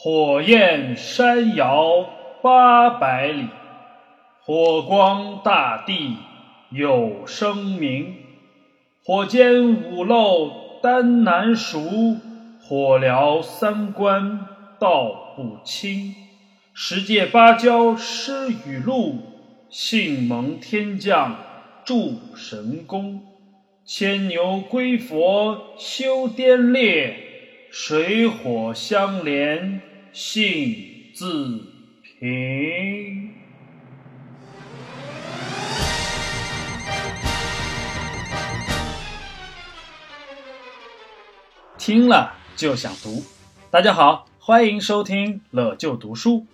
火焰山摇八百里，火光大地有声鸣。火煎五漏丹难熟，火燎三关道不清。十界芭蕉失雨露，幸蒙天降助神功。牵牛归佛修颠烈，水火相连性自平。听了就想读。大家好，欢迎收听乐就读书，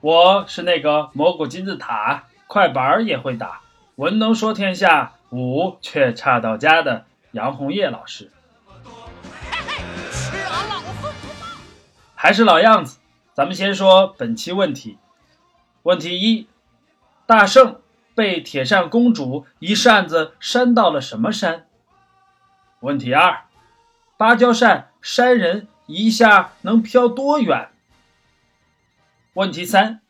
我是那个蘑菇金字塔，快板儿也会打，文能说天下，武却差到家的杨红叶老师。还是老样子，咱们先说本期问题。问题一：大圣被铁扇公主一扇子扇到了什么山？问题二：芭蕉扇扇人一下能飘多远？问题三：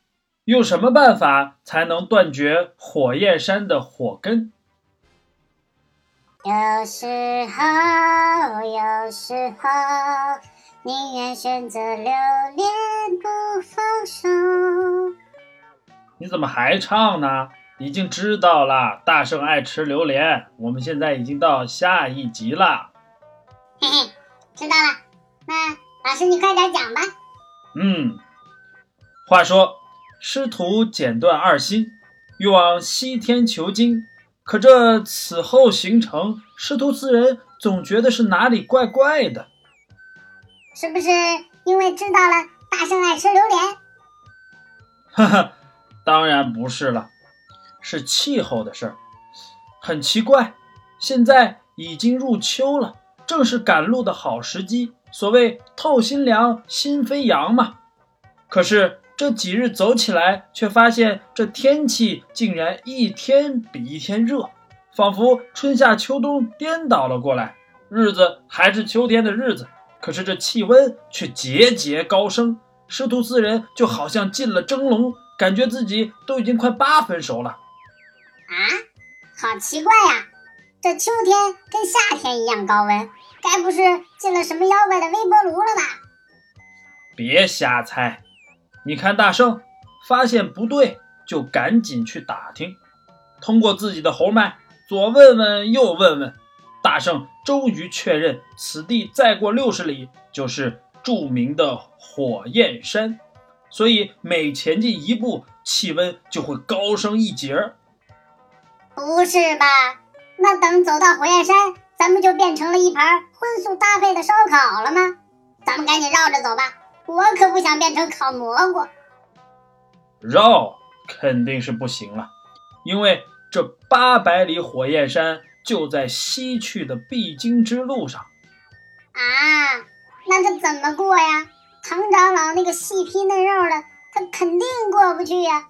用什么办法才能断绝火焰山的火根？有时候，有时候，宁愿选择留恋不放手。你怎么还唱呢？已经知道了，大圣爱吃榴莲。我们现在已经到下一集了。嘿嘿，知道了。那老师，你快点讲吧。嗯，话说师徒剪断二心，欲往西天求经，可这此后行程，师徒四人总觉得是哪里怪怪的。是不是因为知道了大圣爱吃榴莲？哈哈，当然不是了，是气候的事儿。很奇怪，现在已经入秋了，正是赶路的好时机。所谓透心凉，心飞扬嘛。可是这几日走起来，却发现这天气竟然一天比一天热，仿佛春夏秋冬颠倒了过来。日子还是秋天的日子，可是这气温却节节高升。师徒四人就好像进了蒸笼，感觉自己都已经快八分熟了。啊，好奇怪呀！这秋天跟夏天一样高温，该不是进了什么妖怪的微波炉了吧？别瞎猜！你看大圣发现不对，就赶紧去打听，通过自己的喉脉左问问右问问，大圣终于确认此地再过六十里就是著名的火焰山，所以每前进一步，气温就会高升一截儿。不是吧？那等走到火焰山，咱们就变成了一盘荤素搭配的烧烤了吗？咱们赶紧绕着走吧，我可不想变成烤蘑菇。绕肯定是不行了，因为这八百里火焰山就在西去的必经之路上。啊，那这怎么过呀？唐长老那个细皮嫩肉的，他肯定过不去呀。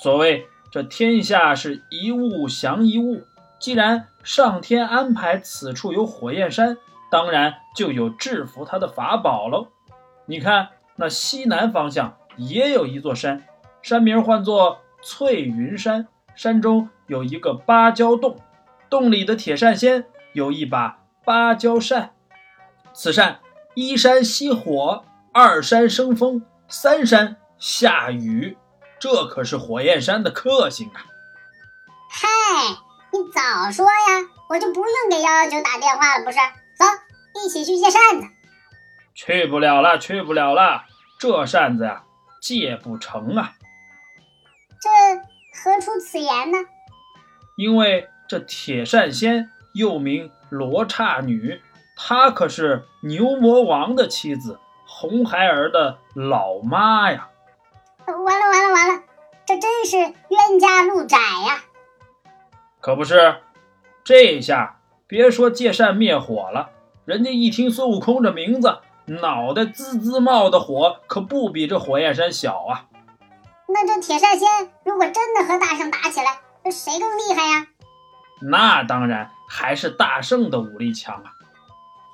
所谓这天下是一物降一物，既然上天安排此处有火焰山，当然就有制服他的法宝喽。你看那西南方向也有一座山，山名唤作翠云山，山中有一个芭蕉洞，洞里的铁扇仙有一把芭蕉扇，此扇一山熄火，二山生风，三山下雨。这可是火焰山的克星啊！嗨，你早说呀，我就不用给幺幺九打电话了，不是？走，一起去借扇子。去不了了，去不了了，这扇子呀，借不成啊！这何出此言呢？因为这铁扇仙又名罗刹女，她可是牛魔王的妻子，红孩儿的老妈呀。完了完了完了，这真是冤家路窄呀！可不是，这下别说借扇灭火了，人家一听孙悟空这名字，脑袋滋滋冒的火，可不比这火焰山小啊！那这铁扇仙如果真的和大圣打起来，这谁更厉害呀？那当然还是大圣的武力强啊！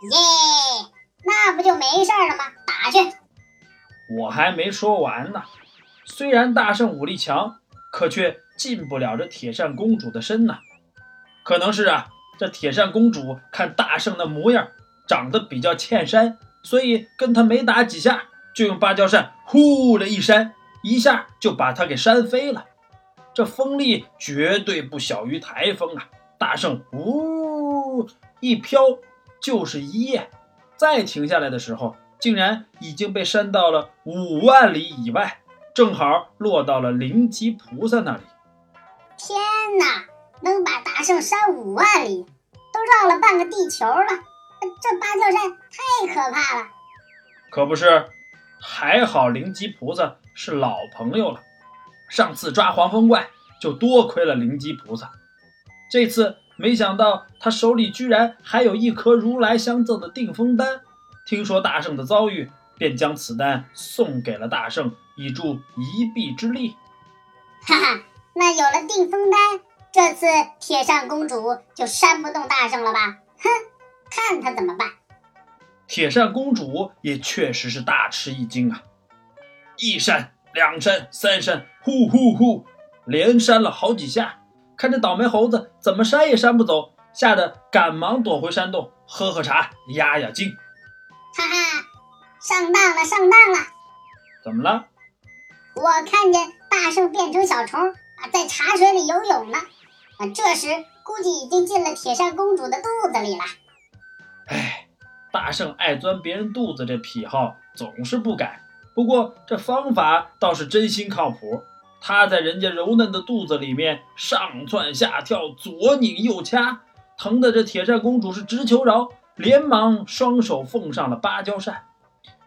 耶，那不就没事了吗？打去！我还没说完呢。虽然大圣武力强，可却进不了这铁扇公主的身呐。可能是啊，这铁扇公主看大圣的模样长得比较欠扇，所以跟他没打几下，就用芭蕉扇呼的一扇，一下就把他给扇飞了。这风力绝对不小于台风啊！大圣呜一飘就是一夜，再停下来的时候，竟然已经被扇到了五万里以外，正好落到了灵吉菩萨那里。天哪，能把大圣扇五万里，都绕了半个地球了，这芭蕉扇太可怕了。可不是，还好灵吉菩萨是老朋友了。上次抓黄风怪就多亏了灵吉菩萨，这次没想到他手里居然还有一颗如来相赠的定风丹。听说大圣的遭遇，便将此丹送给了大圣，以助一臂之力。哈哈，那有了定风丹，这次铁扇公主就扇不动大圣了吧？哼，看他怎么办！铁扇公主也确实是大吃一惊啊，一扇。两扇三扇，呼呼呼，连扇了好几下。看这倒霉猴子怎么扇也扇不走，吓得赶忙躲回山洞，喝喝茶，压压惊。哈哈，上当了，上当了！怎么了？我看见大圣变成小虫啊，在茶水里游泳呢。啊，这时估计已经进了铁扇公主的肚子里了。哎，大圣爱钻别人肚子这癖好总是不改。不过这方法倒是真心靠谱，他在人家柔嫩的肚子里面上窜下跳，左拧右掐，疼得这铁扇公主是直求饶，连忙双手奉上了芭蕉扇。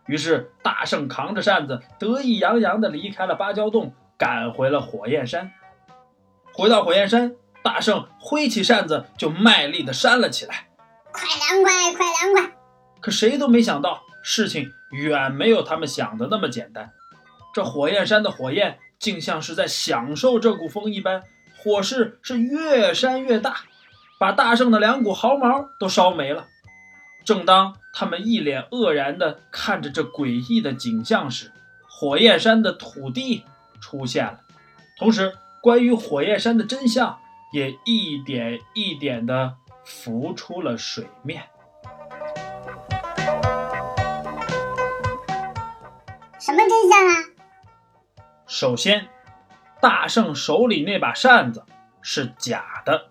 于是大圣扛着扇子，得意洋洋地离开了芭蕉洞，赶回了火焰山。回到火焰山，大圣挥起扇子就卖力地扇了起来，快凉快，快凉快！可谁都没想到。事情远没有他们想的那么简单，这火焰山的火焰竟像是在享受这股风一般，火势是越扇越大，把大圣的两股毫毛都烧没了。正当他们一脸愕然地看着这诡异的景象时，火焰山的土地出现了，同时关于火焰山的真相也一点一点地浮出了水面。首先，大圣手里那把扇子是假的。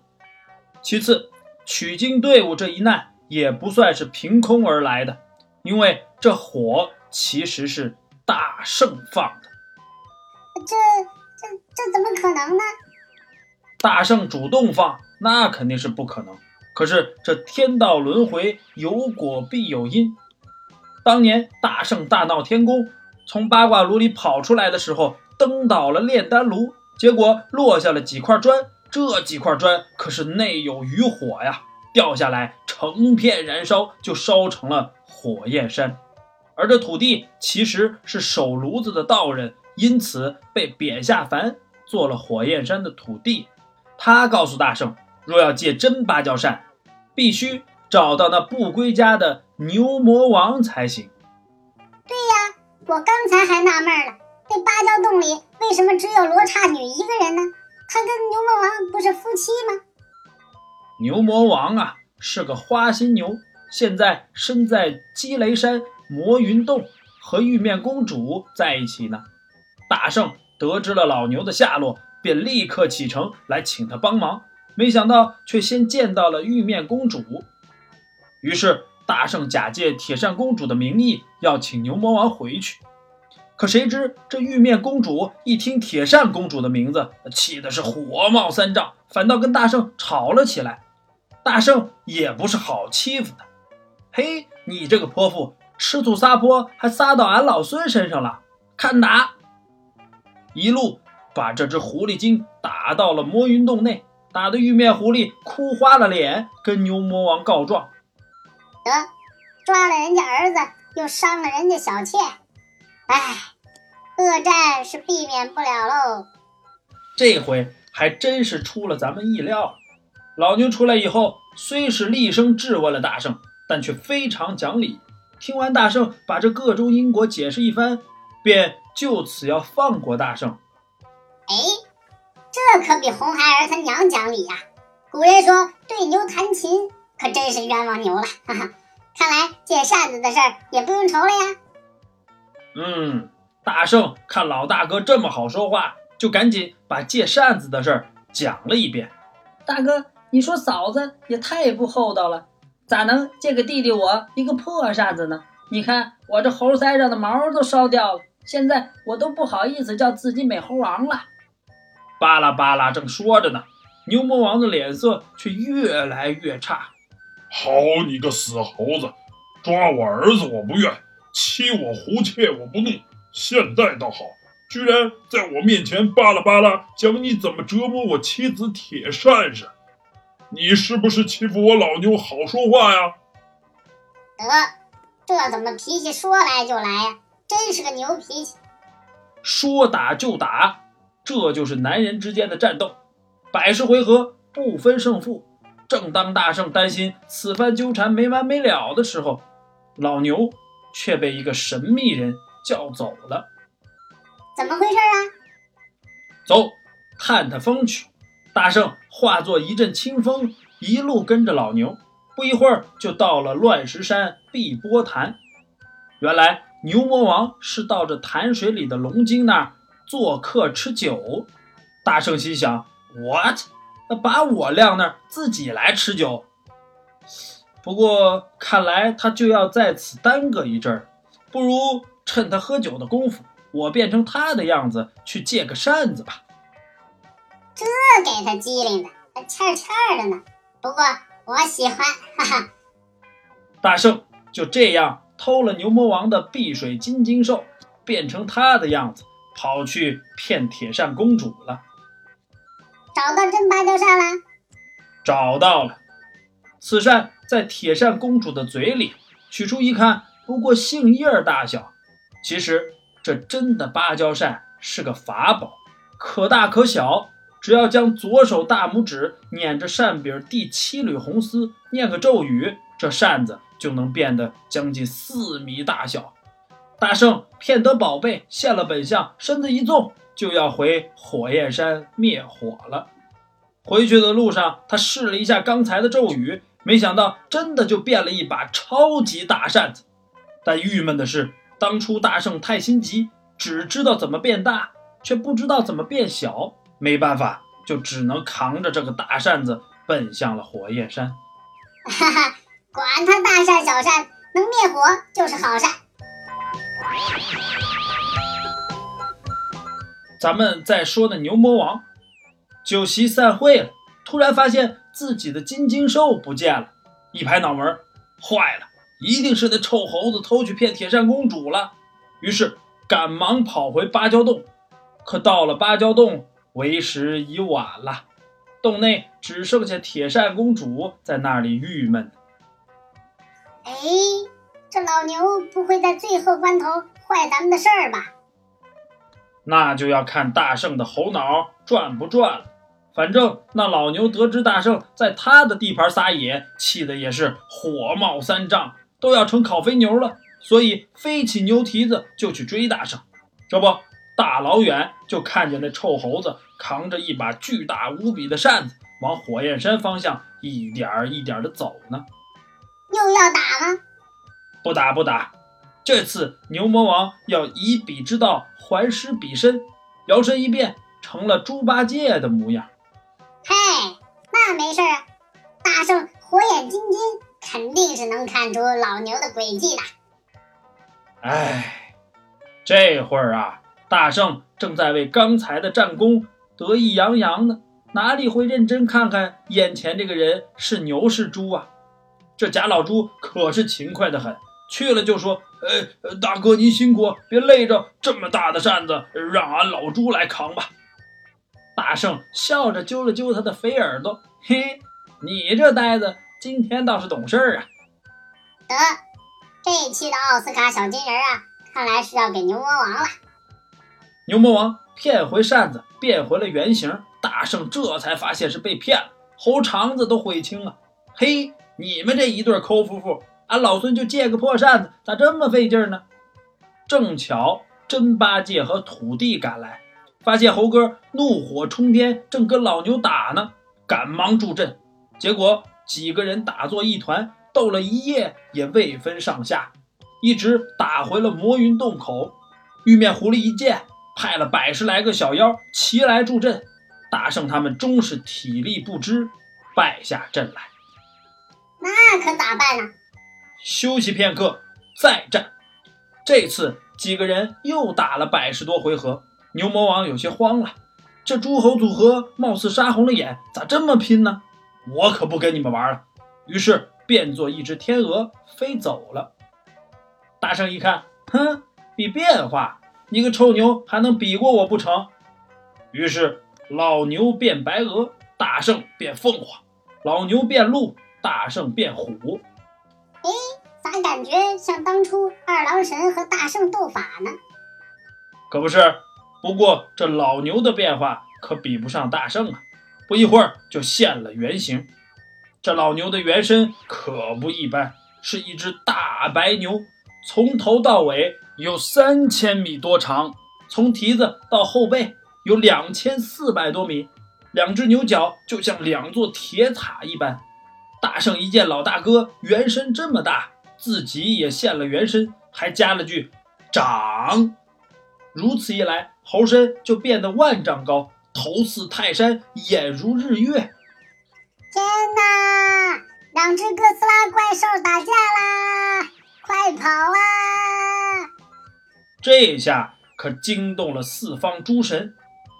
其次，取经队伍这一难也不算是凭空而来的，因为这火其实是大圣放的。这、这、这怎么可能呢？大圣主动放，那肯定是不可能。可是这天道轮回，有果必有因。当年大圣大闹天宫。从八卦炉里跑出来的时候，蹬倒了炼丹炉，结果落下了几块砖。这几块砖可是内有余火呀，掉下来成片燃烧，就烧成了火焰山。而这土地其实是守炉子的道人，因此被贬下凡，做了火焰山的土地。他告诉大圣，若要借真芭蕉扇，必须找到那不归家的牛魔王才行。对呀。我刚才还纳闷呢，这芭蕉洞里为什么只有罗刹女一个人呢？她跟牛魔王不是夫妻吗？牛魔王啊，是个花心牛，现在身在积雷山魔云洞，和玉面公主在一起呢。大圣得知了老牛的下落，便立刻启程来请他帮忙，没想到却先见到了玉面公主，于是。大圣假借铁扇公主的名义要请牛魔王回去，可谁知这玉面公主一听铁扇公主的名字，气的是火冒三丈，反倒跟大圣吵了起来。大圣也不是好欺负的，嘿，你这个泼妇，吃醋撒泼，还撒到俺老孙身上了，看打！一路把这只狐狸精打到了魔云洞内，打得玉面狐狸哭花了脸，跟牛魔王告状。得，抓了人家儿子，又伤了人家小妾，哎，恶战是避免不了喽。这回还真是出了咱们意料。老牛出来以后，虽是厉声质问了大圣，但却非常讲理。听完大圣把这各种因果解释一番，便就此要放过大圣。哎，这可比红孩儿他娘讲理呀！古人说对牛弹琴，可真是冤枉牛了。哈哈，看来借扇子的事儿也不用愁了呀。嗯，大圣看老大哥这么好说话，就赶紧把借扇子的事儿讲了一遍。大哥，你说嫂子也太不厚道了，咋能借给弟弟我一个破扇子呢？你看我这猴腮上的毛都烧掉了，现在我都不好意思叫自己美猴王了。巴拉巴拉，正说着呢，牛魔王的脸色却越来越差。好你个死猴子，抓我儿子我不怨。欺我胡切我不怒，现在倒好，居然在我面前巴拉巴拉讲你怎么折磨我妻子铁扇扇，你是不是欺负我老牛好说话呀？得，这怎么脾气说来就来呀？真是个牛脾气！说打就打，这就是男人之间的战斗，百十回合不分胜负。正当大圣担心此番纠缠没完没了的时候，老牛。却被一个神秘人叫走了，怎么回事啊？走，探探风去。大圣化作一阵清风，一路跟着老牛，不一会儿就到了乱石山碧波潭。原来牛魔王是到这潭水里的龙精那儿做客吃酒。大圣心想：What？把我晾那儿，自己来吃酒？不过看来他就要在此耽搁一阵儿，不如趁他喝酒的功夫，我变成他的样子去借个扇子吧。这给他机灵的，还欠欠的呢。不过我喜欢，哈哈。大圣就这样偷了牛魔王的碧水金睛兽，变成他的样子，跑去骗铁扇公主了。找到真芭蕉扇了？找到了，此扇。在铁扇公主的嘴里取出一看，不过杏叶大小。其实这真的芭蕉扇是个法宝，可大可小。只要将左手大拇指捻着扇柄第七缕红丝，念个咒语，这扇子就能变得将近四米大小。大圣骗得宝贝，现了本相，身子一纵，就要回火焰山灭火了。回去的路上，他试了一下刚才的咒语。没想到真的就变了一把超级大扇子，但郁闷的是，当初大圣太心急，只知道怎么变大，却不知道怎么变小。没办法，就只能扛着这个大扇子奔向了火焰山。哈哈，管他大扇小扇，能灭火就是好扇。咱们再说那牛魔王，酒席散会了，突然发现。自己的金睛兽不见了，一拍脑门，坏了，一定是那臭猴子偷去骗铁扇公主了。于是赶忙跑回芭蕉洞，可到了芭蕉洞，为时已晚了。洞内只剩下铁扇公主在那里郁闷。哎，这老牛不会在最后关头坏咱们的事儿吧？那就要看大圣的猴脑转不转了。反正那老牛得知大圣在他的地盘撒野，气得也是火冒三丈，都要成烤肥牛了，所以飞起牛蹄子就去追大圣。这不，大老远就看见那臭猴子扛着一把巨大无比的扇子，往火焰山方向一点儿一点儿的走呢。又要打了？不打不打，这次牛魔王要以彼之道还施彼身，摇身一变成了猪八戒的模样。嘿，那没事啊，大圣火眼金睛肯定是能看出老牛的诡计的。哎，这会儿啊，大圣正在为刚才的战功得意洋洋呢，哪里会认真看看眼前这个人是牛是猪啊？这假老猪可是勤快的很，去了就说：“哎，大哥您辛苦，别累着，这么大的扇子，让俺老猪来扛吧。”大圣笑着揪了揪他的肥耳朵，嘿，你这呆子今天倒是懂事儿啊！得，这一期的奥斯卡小金人啊，看来是要给牛魔王了。牛魔王骗回扇子，变回了原形，大圣这才发现是被骗了，猴肠子都悔青了。嘿，你们这一对抠夫妇，俺老孙就借个破扇子，咋这么费劲呢？正巧。真八戒和土地赶来，发现猴哥怒火冲天，正跟老牛打呢，赶忙助阵。结果几个人打作一团，斗了一夜也未分上下，一直打回了魔云洞口。玉面狐狸一见，派了百十来个小妖齐来助阵。大圣他们终是体力不支，败下阵来。那可咋办呢？休息片刻，再战。这次几个人又打了百十多回合，牛魔王有些慌了。这诸侯组合貌似杀红了眼，咋这么拼呢？我可不跟你们玩了。于是变作一只天鹅飞走了。大圣一看，哼，比变化，你个臭牛还能比过我不成？于是。老牛变白鹅，大圣变凤凰；老牛变鹿，大圣变虎。哎，咋感觉像当初二郎神和大圣斗法呢？可不是，不过这老牛的变化可比不上大圣啊！不一会儿就现了原形。这老牛的原身可不一般，是一只大白牛，从头到尾有三千米多长，从蹄子到后背。有两千四百多米，两只牛角就像两座铁塔一般。大圣一见老大哥原身这么大，自己也现了原身，还加了句“长”。如此一来，猴身就变得万丈高，头似泰山，眼如日月。天哪！两只哥斯拉怪兽打架啦！快跑啊！这下可惊动了四方诸神。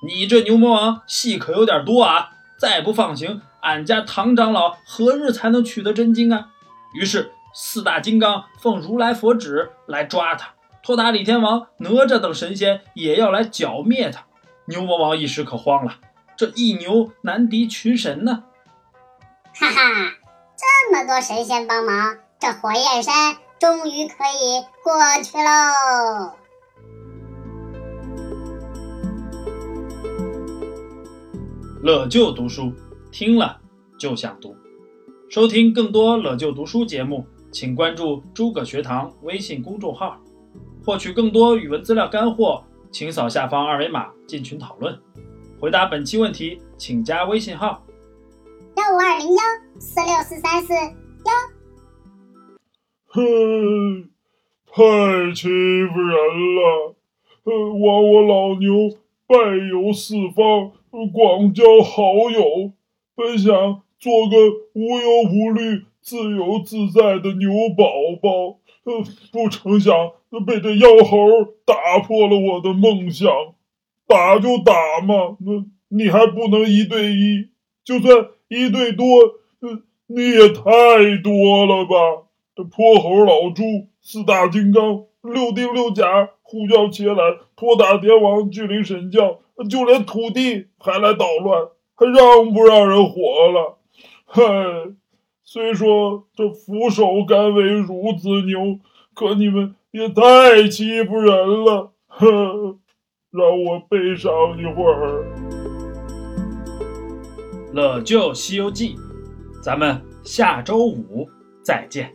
你这牛魔王戏可有点多啊！再不放行，俺家唐长老何日才能取得真经啊？于是四大金刚奉如来佛旨来抓他，托塔李天王、哪吒等神仙也要来剿灭他。牛魔王一时可慌了，这一牛难敌群神呢。哈哈，这么多神仙帮忙，这火焰山终于可以过去喽！乐就读书，听了就想读。收听更多乐就读书节目，请关注诸葛学堂微信公众号。获取更多语文资料干货，请扫下方二维码进群讨论。回答本期问题，请加微信号：幺五二零幺四六四三四幺。哼，太欺负人了！枉我老牛拜游四方。广交好友，本想做个无忧无虑、自由自在的牛宝宝，呃，不成想被这妖猴打破了我的梦想。打就打嘛，那你还不能一对一？就算一对多，呃，你也太多了吧？这泼猴、老猪、四大金刚、六丁六甲、呼叫起来、托塔天王、巨灵神将。就连土地还来捣乱，还让不让人活了？嗨，虽说这俯首甘为孺子牛，可你们也太欺负人了！哼，让我悲伤一会儿。乐就《西游记》，咱们下周五再见。